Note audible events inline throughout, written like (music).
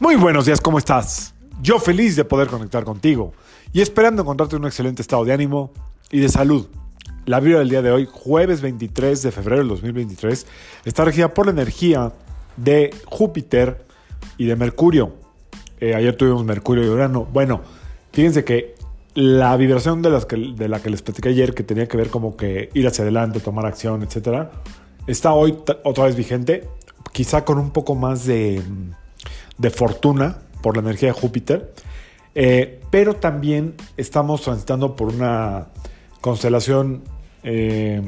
Muy buenos días, ¿cómo estás? Yo feliz de poder conectar contigo y esperando encontrarte en un excelente estado de ánimo y de salud. La vibra del día de hoy, jueves 23 de febrero del 2023, está regida por la energía de Júpiter y de Mercurio. Eh, ayer tuvimos Mercurio y Urano. Bueno, fíjense que la vibración de, la que les platicé ayer, que tenía que ver como que ir hacia adelante, tomar acción, etcétera, está hoy otra vez vigente, quizá con un poco más de de fortuna por la energía de Júpiter, eh, pero también estamos transitando por una constelación eh,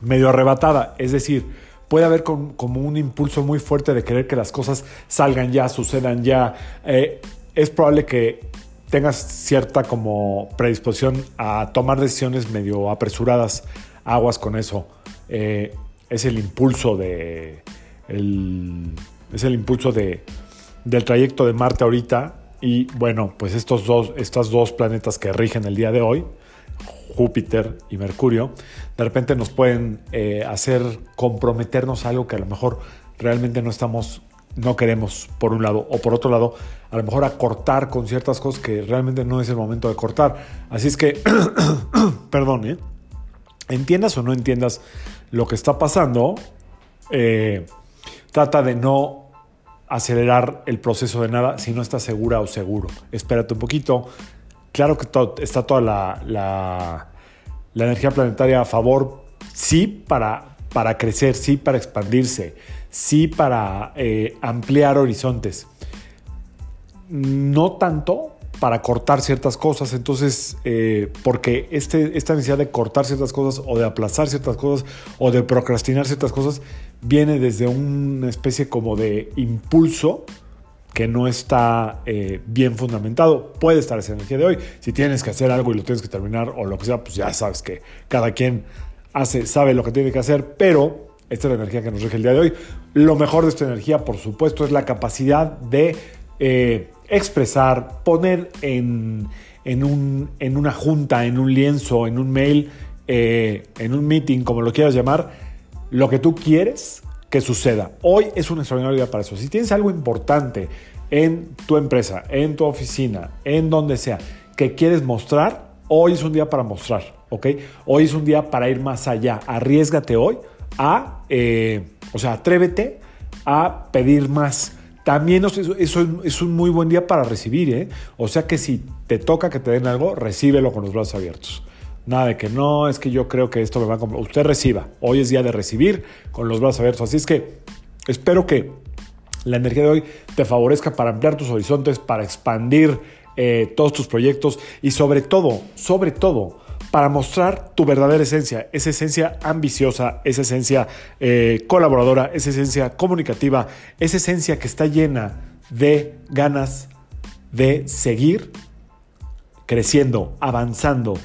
medio arrebatada, es decir, puede haber como un impulso muy fuerte de querer que las cosas salgan ya, sucedan ya. Eh, es probable que tengas cierta como predisposición a tomar decisiones medio apresuradas, aguas con eso. es el impulso de el, es el impulso de, del trayecto de Marte ahorita. Y bueno, pues estos dos, dos planetas que rigen el día de hoy, Júpiter y Mercurio, de repente nos pueden eh, hacer comprometernos a algo que a lo mejor realmente no estamos, no queremos por un lado, o por otro lado, a lo mejor acortar con ciertas cosas que realmente no es el momento de cortar. Así es que, (coughs) perdón, ¿eh? entiendas o no entiendas lo que está pasando, eh, trata de no acelerar el proceso de nada si no estás segura o seguro. Espérate un poquito. Claro que está toda la, la, energía planetaria a favor, sí para, para crecer, sí para expandirse, sí para eh, ampliar horizontes. No tanto para cortar ciertas cosas. Entonces, eh, porque este, esta necesidad de cortar ciertas cosas o de aplazar ciertas cosas o de procrastinar ciertas cosas viene desde una especie como de impulso que no está eh, bien fundamentado. Puede estar esa energía de hoy. Si tienes que hacer algo y lo tienes que terminar o lo que sea, pues ya sabes que cada quien hace, sabe lo que tiene que hacer, pero esta es la energía que nos rige el día de hoy. Lo mejor de esta energía, por supuesto, es la capacidad de eh, expresar, poner en, un, en, una junta, en un lienzo, en un mail, eh, en un meeting, como lo quieras llamar, lo que tú quieres que suceda. Hoy es un extraordinario día para eso. Si tienes algo importante en tu empresa, en tu oficina, en donde sea, que quieres mostrar, hoy es un día para mostrar, ¿ok? Hoy es un día para ir más allá. Arriesgate hoy a, eh, o sea, atrévete a pedir más también eso, es un muy buen día para recibir, ¿eh? O sea que si te toca que te den algo, recíbelo con los brazos abiertos. Nada de que no, es que yo creo que esto me va a comprar. Usted reciba. Hoy es día de recibir con los brazos abiertos. Así es que espero que la energía de hoy te favorezca para ampliar tus horizontes, para expandir eh, todos tus proyectos y sobre todo, sobre todo, para mostrar tu verdadera esencia, esa esencia ambiciosa, esa esencia eh, colaboradora, esa esencia comunicativa, esa esencia que está llena de ganas de seguir creciendo, avanzando,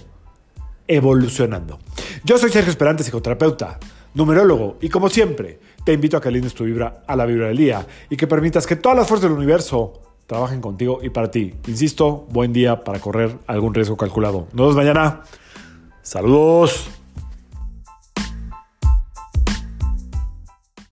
evolucionando. Yo soy Sergio Esperante, psicoterapeuta, numerólogo, y como siempre, te invito a que alines tu vibra a la vibra del día y que permitas que todas las fuerzas del universo trabajen contigo y para ti. Insisto, buen día para correr algún riesgo calculado. Nos vemos mañana. Saludos.